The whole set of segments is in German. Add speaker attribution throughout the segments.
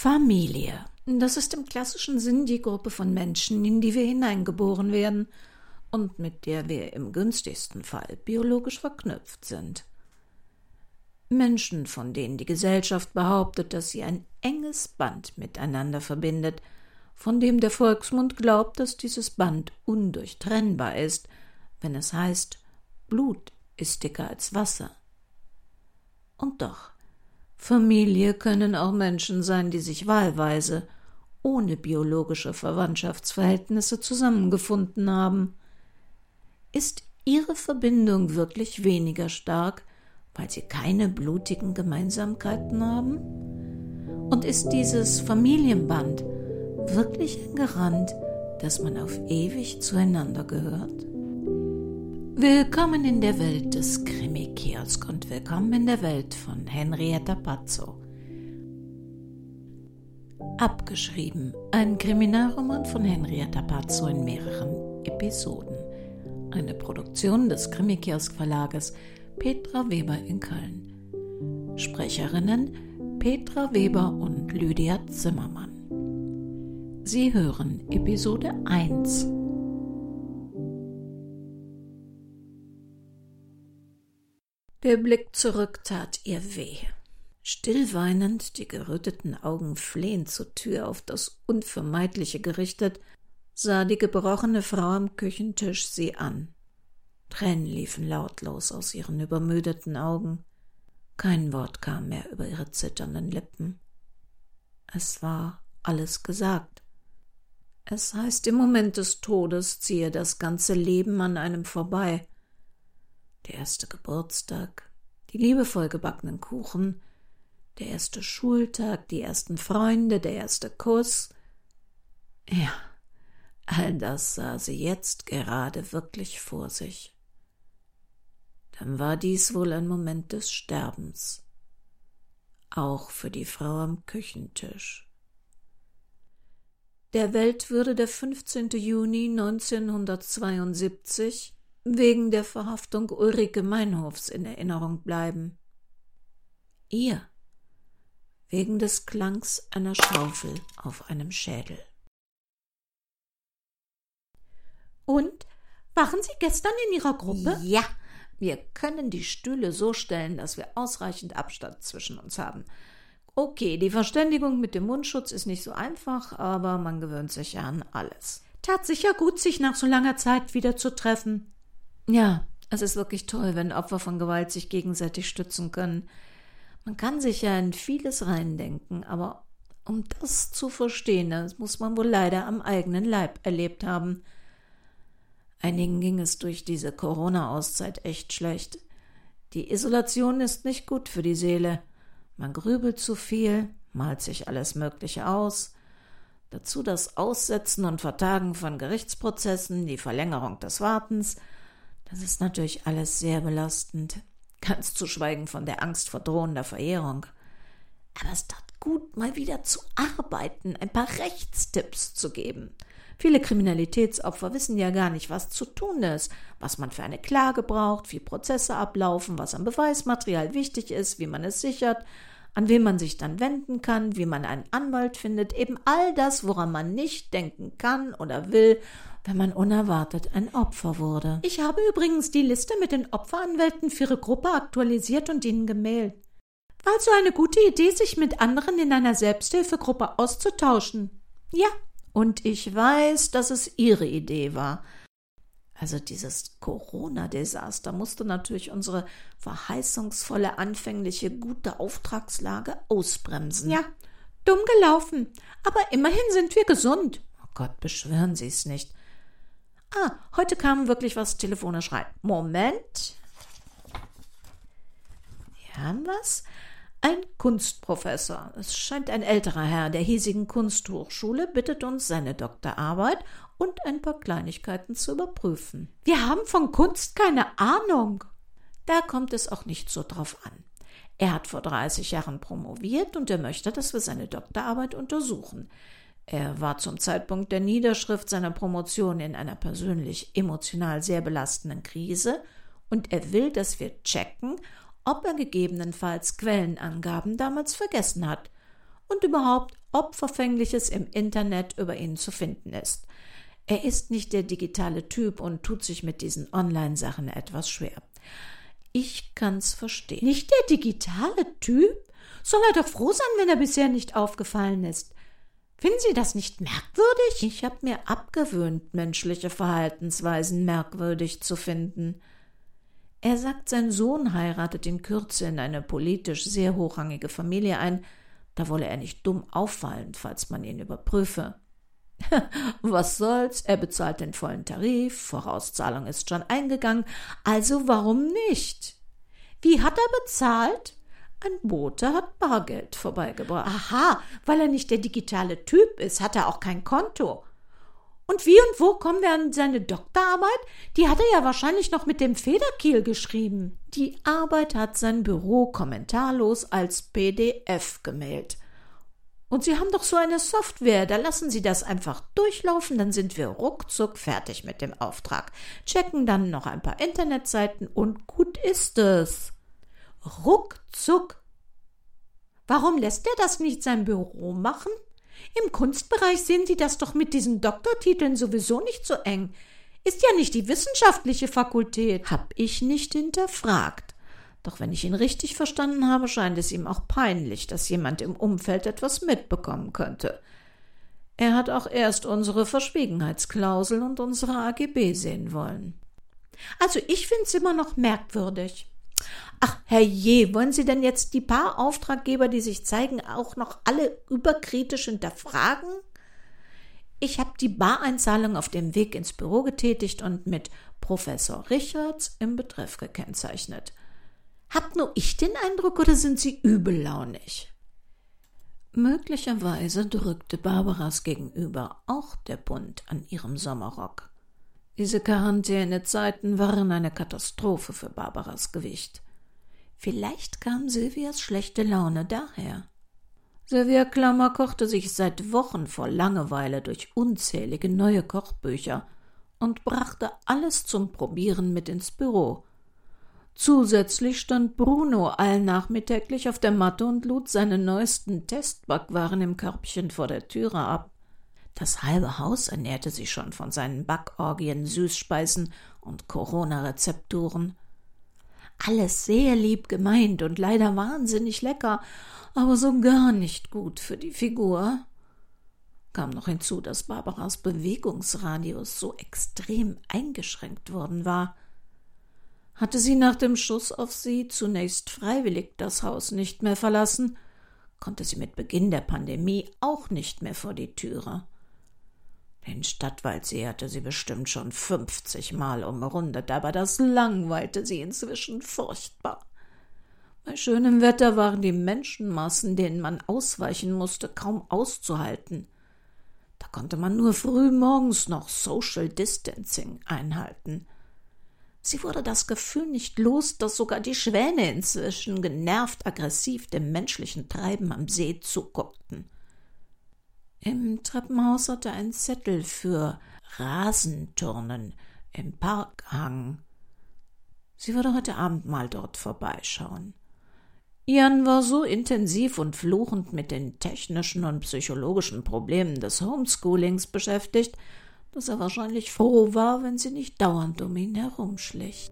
Speaker 1: Familie. Das ist im klassischen Sinn die Gruppe von Menschen, in die wir hineingeboren werden und mit der wir im günstigsten Fall biologisch verknüpft sind. Menschen, von denen die Gesellschaft behauptet, dass sie ein enges Band miteinander verbindet, von dem der Volksmund glaubt, dass dieses Band undurchtrennbar ist, wenn es heißt, Blut ist dicker als Wasser. Und doch, Familie können auch Menschen sein, die sich wahlweise, ohne biologische Verwandtschaftsverhältnisse zusammengefunden haben. Ist ihre Verbindung wirklich weniger stark, weil sie keine blutigen Gemeinsamkeiten haben? Und ist dieses Familienband wirklich ein Garant, dass man auf ewig zueinander gehört? Willkommen in der Welt des Krimi-Kiosk und willkommen in der Welt von Henrietta Pazzo. Abgeschrieben, ein Kriminalroman von Henrietta Pazzo in mehreren Episoden. Eine Produktion des Krimi-Kiosk Verlages Petra Weber in Köln. Sprecherinnen Petra Weber und Lydia Zimmermann. Sie hören Episode 1. Der Blick zurück tat ihr weh. Stillweinend, die geröteten Augen flehend zur Tür auf das Unvermeidliche gerichtet, sah die gebrochene Frau am Küchentisch sie an. Tränen liefen lautlos aus ihren übermüdeten Augen. Kein Wort kam mehr über ihre zitternden Lippen. Es war alles gesagt. Es heißt, im Moment des Todes ziehe das ganze Leben an einem vorbei der erste Geburtstag, die liebevoll gebackenen Kuchen, der erste Schultag, die ersten Freunde, der erste Kuss. Ja, all das sah sie jetzt gerade wirklich vor sich. Dann war dies wohl ein Moment des Sterbens, auch für die Frau am Küchentisch. Der Welt würde der 15. Juni 1972 wegen der Verhaftung Ulrike Meinhofs in Erinnerung bleiben. Ihr wegen des Klangs einer Schaufel auf einem Schädel.
Speaker 2: Und waren Sie gestern in Ihrer Gruppe?
Speaker 1: Ja, wir können die Stühle so stellen, dass wir ausreichend Abstand zwischen uns haben. Okay, die Verständigung mit dem Mundschutz ist nicht so einfach, aber man gewöhnt sich ja an alles.
Speaker 2: Tat sicher gut, sich nach so langer Zeit wieder zu treffen.
Speaker 1: Ja, es ist wirklich toll, wenn Opfer von Gewalt sich gegenseitig stützen können. Man kann sich ja in vieles reindenken, aber um das zu verstehen, das muss man wohl leider am eigenen Leib erlebt haben. Einigen ging es durch diese Corona-Auszeit echt schlecht. Die Isolation ist nicht gut für die Seele. Man grübelt zu viel, malt sich alles Mögliche aus. Dazu das Aussetzen und Vertagen von Gerichtsprozessen, die Verlängerung des Wartens – das ist natürlich alles sehr belastend, ganz zu schweigen von der Angst vor drohender Verehrung. Aber es tat gut, mal wieder zu arbeiten, ein paar Rechtstipps zu geben. Viele Kriminalitätsopfer wissen ja gar nicht, was zu tun ist, was man für eine Klage braucht, wie Prozesse ablaufen, was an Beweismaterial wichtig ist, wie man es sichert, an wen man sich dann wenden kann, wie man einen Anwalt findet, eben all das, woran man nicht denken kann oder will wenn man unerwartet ein Opfer wurde.
Speaker 2: Ich habe übrigens die Liste mit den Opferanwälten für Ihre Gruppe aktualisiert und Ihnen gemailt. War also eine gute Idee, sich mit anderen in einer Selbsthilfegruppe auszutauschen.
Speaker 1: Ja, und ich weiß, dass es Ihre Idee war. Also dieses Corona-Desaster musste natürlich unsere verheißungsvolle anfängliche gute Auftragslage ausbremsen.
Speaker 2: Ja, dumm gelaufen. Aber immerhin sind wir gesund.
Speaker 1: Oh Gott, beschwören Sie es nicht. Ah, heute kam wirklich was telefonisch rein. Moment. Wir haben was. Ein Kunstprofessor, es scheint ein älterer Herr der hiesigen Kunsthochschule, bittet uns, seine Doktorarbeit und ein paar Kleinigkeiten zu überprüfen.
Speaker 2: Wir haben von Kunst keine Ahnung.
Speaker 1: Da kommt es auch nicht so drauf an. Er hat vor 30 Jahren promoviert und er möchte, dass wir seine Doktorarbeit untersuchen. Er war zum Zeitpunkt der Niederschrift seiner Promotion in einer persönlich emotional sehr belastenden Krise und er will, dass wir checken, ob er gegebenenfalls Quellenangaben damals vergessen hat und überhaupt, Opferfängliches im Internet über ihn zu finden ist. Er ist nicht der digitale Typ und tut sich mit diesen Online-Sachen etwas schwer. Ich kann's verstehen.
Speaker 2: Nicht der digitale Typ? Soll er doch froh sein, wenn er bisher nicht aufgefallen ist. Finden Sie das nicht merkwürdig?
Speaker 1: Ich habe mir abgewöhnt, menschliche Verhaltensweisen merkwürdig zu finden. Er sagt, sein Sohn heiratet in Kürze in eine politisch sehr hochrangige Familie ein, da wolle er nicht dumm auffallen, falls man ihn überprüfe. Was soll's, er bezahlt den vollen Tarif, Vorauszahlung ist schon eingegangen, also warum nicht?
Speaker 2: Wie hat er bezahlt?
Speaker 1: Ein Bote hat Bargeld vorbeigebracht.
Speaker 2: Aha, weil er nicht der digitale Typ ist, hat er auch kein Konto. Und wie und wo kommen wir an seine Doktorarbeit? Die hat er ja wahrscheinlich noch mit dem Federkiel geschrieben.
Speaker 1: Die Arbeit hat sein Büro kommentarlos als PDF gemailt. Und Sie haben doch so eine Software, da lassen Sie das einfach durchlaufen, dann sind wir ruckzuck fertig mit dem Auftrag, checken dann noch ein paar Internetseiten und gut ist es.
Speaker 2: Ruckzuck. Warum lässt er das nicht sein Büro machen? Im Kunstbereich sehen Sie das doch mit diesen Doktortiteln sowieso nicht so eng. Ist ja nicht die wissenschaftliche Fakultät.
Speaker 1: Hab ich nicht hinterfragt. Doch wenn ich ihn richtig verstanden habe, scheint es ihm auch peinlich, dass jemand im Umfeld etwas mitbekommen könnte. Er hat auch erst unsere Verschwiegenheitsklausel und unsere AGB sehen wollen.
Speaker 2: Also ich find's immer noch merkwürdig.
Speaker 1: Ach, herrje, wollen Sie denn jetzt die paar Auftraggeber, die sich zeigen, auch noch alle überkritisch hinterfragen? Ich habe die Bareinzahlung auf dem Weg ins Büro getätigt und mit Professor Richards im Betreff gekennzeichnet. Habt nur ich den Eindruck oder sind Sie übellaunig? Möglicherweise drückte Barbaras gegenüber auch der Bund an ihrem Sommerrock. Diese Quarantänezeiten waren eine Katastrophe für Barbaras Gewicht. Vielleicht kam Silvias schlechte Laune daher. Silvia Klammer kochte sich seit Wochen vor Langeweile durch unzählige neue Kochbücher und brachte alles zum Probieren mit ins Büro, Zusätzlich stand Bruno allnachmittäglich auf der Matte und lud seine neuesten Testbackwaren im Körbchen vor der Türe ab. Das halbe Haus ernährte sich schon von seinen Backorgien, Süßspeisen und Corona-Rezepturen. Alles sehr lieb gemeint und leider wahnsinnig lecker, aber so gar nicht gut für die Figur. Kam noch hinzu, dass Barbaras Bewegungsradius so extrem eingeschränkt worden war – hatte sie nach dem Schuss auf sie zunächst freiwillig das Haus nicht mehr verlassen, konnte sie mit Beginn der Pandemie auch nicht mehr vor die Türe. Den Stadtwaldsee hatte sie bestimmt schon fünfzig Mal umrundet, aber das langweilte sie inzwischen furchtbar. Bei schönem Wetter waren die Menschenmassen, denen man ausweichen musste, kaum auszuhalten. Da konnte man nur früh morgens noch Social Distancing einhalten. Sie wurde das Gefühl nicht los, dass sogar die Schwäne inzwischen genervt aggressiv dem menschlichen Treiben am See zuguckten. Im Treppenhaus hatte ein Zettel für Rasenturnen im Park hang. Sie würde heute Abend mal dort vorbeischauen. Jan war so intensiv und fluchend mit den technischen und psychologischen Problemen des Homeschoolings beschäftigt, dass er wahrscheinlich froh war, wenn sie nicht dauernd um ihn herumschlich.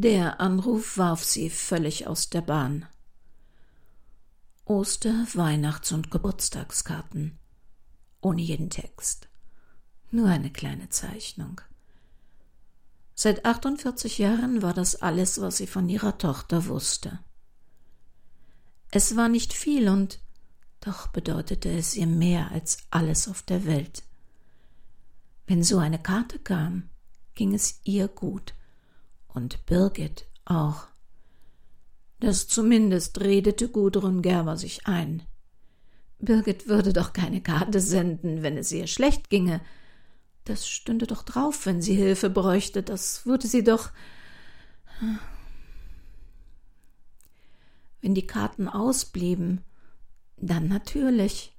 Speaker 1: Der Anruf warf sie völlig aus der Bahn. Oster-, Weihnachts- und Geburtstagskarten. Ohne jeden Text. Nur eine kleine Zeichnung. Seit 48 Jahren war das alles, was sie von ihrer Tochter wusste. Es war nicht viel und doch bedeutete es ihr mehr als alles auf der Welt. Wenn so eine Karte kam, ging es ihr gut und Birgit auch. Das zumindest redete Gudrun Gerber sich ein. Birgit würde doch keine Karte senden, wenn es ihr schlecht ginge, das stünde doch drauf, wenn sie Hilfe bräuchte. Das würde sie doch. Wenn die Karten ausblieben, dann natürlich.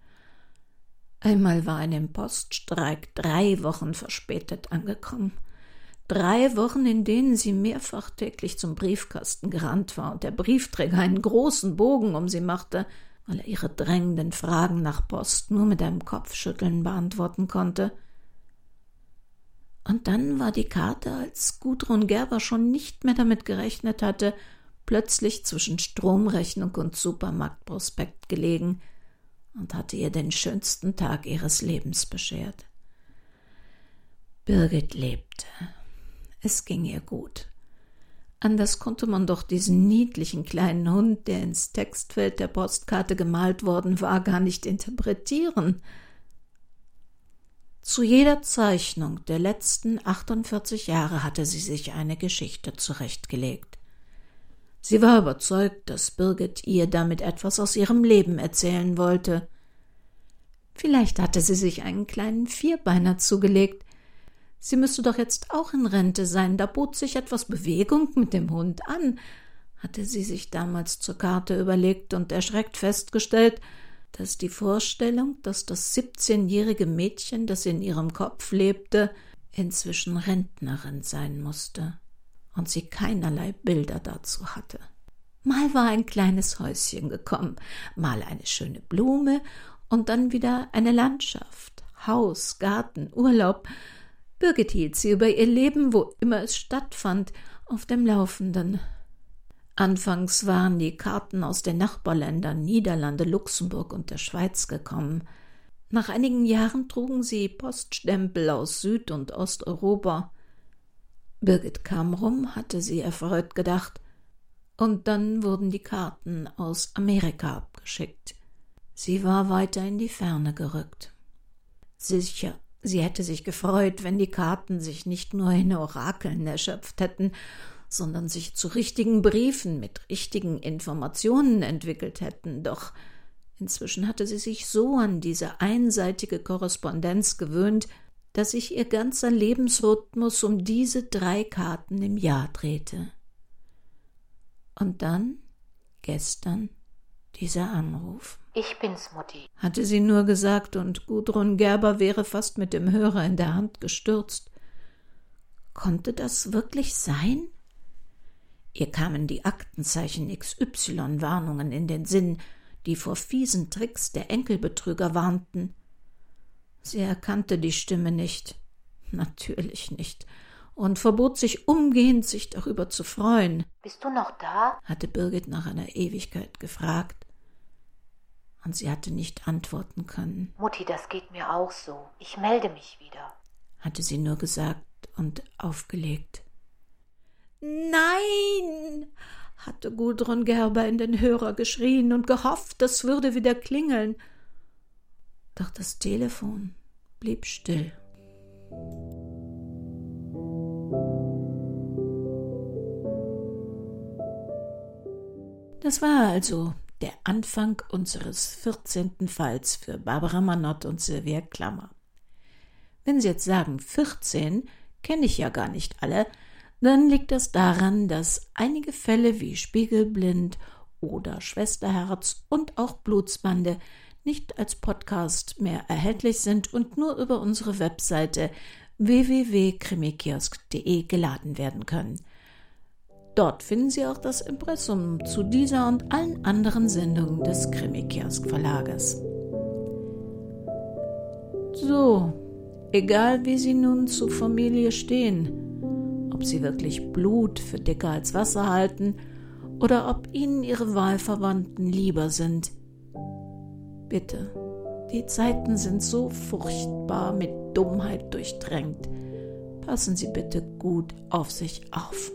Speaker 1: Einmal war ein Poststreik drei Wochen verspätet angekommen. Drei Wochen, in denen sie mehrfach täglich zum Briefkasten gerannt war und der Briefträger einen großen Bogen um sie machte, weil er ihre drängenden Fragen nach Post nur mit einem Kopfschütteln beantworten konnte. Und dann war die Karte, als Gudrun Gerber schon nicht mehr damit gerechnet hatte, plötzlich zwischen Stromrechnung und Supermarktprospekt gelegen und hatte ihr den schönsten Tag ihres Lebens beschert. Birgit lebte es ging ihr gut. Anders konnte man doch diesen niedlichen kleinen Hund, der ins Textfeld der Postkarte gemalt worden war, gar nicht interpretieren. Zu jeder Zeichnung der letzten 48 Jahre hatte sie sich eine Geschichte zurechtgelegt. Sie war überzeugt, dass Birgit ihr damit etwas aus ihrem Leben erzählen wollte. Vielleicht hatte sie sich einen kleinen Vierbeiner zugelegt, Sie müsste doch jetzt auch in Rente sein, da bot sich etwas Bewegung mit dem Hund an, hatte sie sich damals zur Karte überlegt und erschreckt festgestellt, dass die Vorstellung, dass das siebzehnjährige Mädchen, das in ihrem Kopf lebte, inzwischen Rentnerin sein musste und sie keinerlei Bilder dazu hatte. Mal war ein kleines Häuschen gekommen, mal eine schöne Blume und dann wieder eine Landschaft, Haus, Garten, Urlaub, Birgit hielt sie über ihr Leben, wo immer es stattfand, auf dem Laufenden. Anfangs waren die Karten aus den Nachbarländern Niederlande, Luxemburg und der Schweiz gekommen. Nach einigen Jahren trugen sie Poststempel aus Süd- und Osteuropa. Birgit kam rum, hatte sie erfreut gedacht, und dann wurden die Karten aus Amerika abgeschickt. Sie war weiter in die Ferne gerückt. Sicher Sie hätte sich gefreut, wenn die Karten sich nicht nur in Orakeln erschöpft hätten, sondern sich zu richtigen Briefen mit richtigen Informationen entwickelt hätten, doch inzwischen hatte sie sich so an diese einseitige Korrespondenz gewöhnt, dass sich ihr ganzer Lebensrhythmus um diese drei Karten im Jahr drehte. Und dann, gestern, dieser Anruf.
Speaker 2: Ich bin's, Mutti,
Speaker 1: hatte sie nur gesagt, und Gudrun Gerber wäre fast mit dem Hörer in der Hand gestürzt. Konnte das wirklich sein? Ihr kamen die Aktenzeichen XY-Warnungen in den Sinn, die vor fiesen Tricks der Enkelbetrüger warnten. Sie erkannte die Stimme nicht. Natürlich nicht und verbot sich umgehend, sich darüber zu freuen.
Speaker 2: Bist du noch da?
Speaker 1: hatte Birgit nach einer Ewigkeit gefragt. Und sie hatte nicht antworten können.
Speaker 2: Mutti, das geht mir auch so. Ich melde mich wieder,
Speaker 1: hatte sie nur gesagt und aufgelegt. Nein, hatte Gudrun Gerber in den Hörer geschrien und gehofft, es würde wieder klingeln. Doch das Telefon blieb still. Das war also der Anfang unseres 14. Falls für Barbara Manott und Sylvia Klammer. Wenn Sie jetzt sagen 14, kenne ich ja gar nicht alle, dann liegt das daran, dass einige Fälle wie Spiegelblind oder Schwesterherz und auch Blutsbande nicht als Podcast mehr erhältlich sind und nur über unsere Webseite www.krimikiosk.de geladen werden können. Dort finden Sie auch das Impressum zu dieser und allen anderen Sendungen des Krimikiosk Verlages. So, egal wie Sie nun zur Familie stehen, ob Sie wirklich Blut für dicker als Wasser halten oder ob Ihnen Ihre Wahlverwandten lieber sind, bitte, die Zeiten sind so furchtbar mit Dummheit durchdrängt. Passen Sie bitte gut auf sich auf.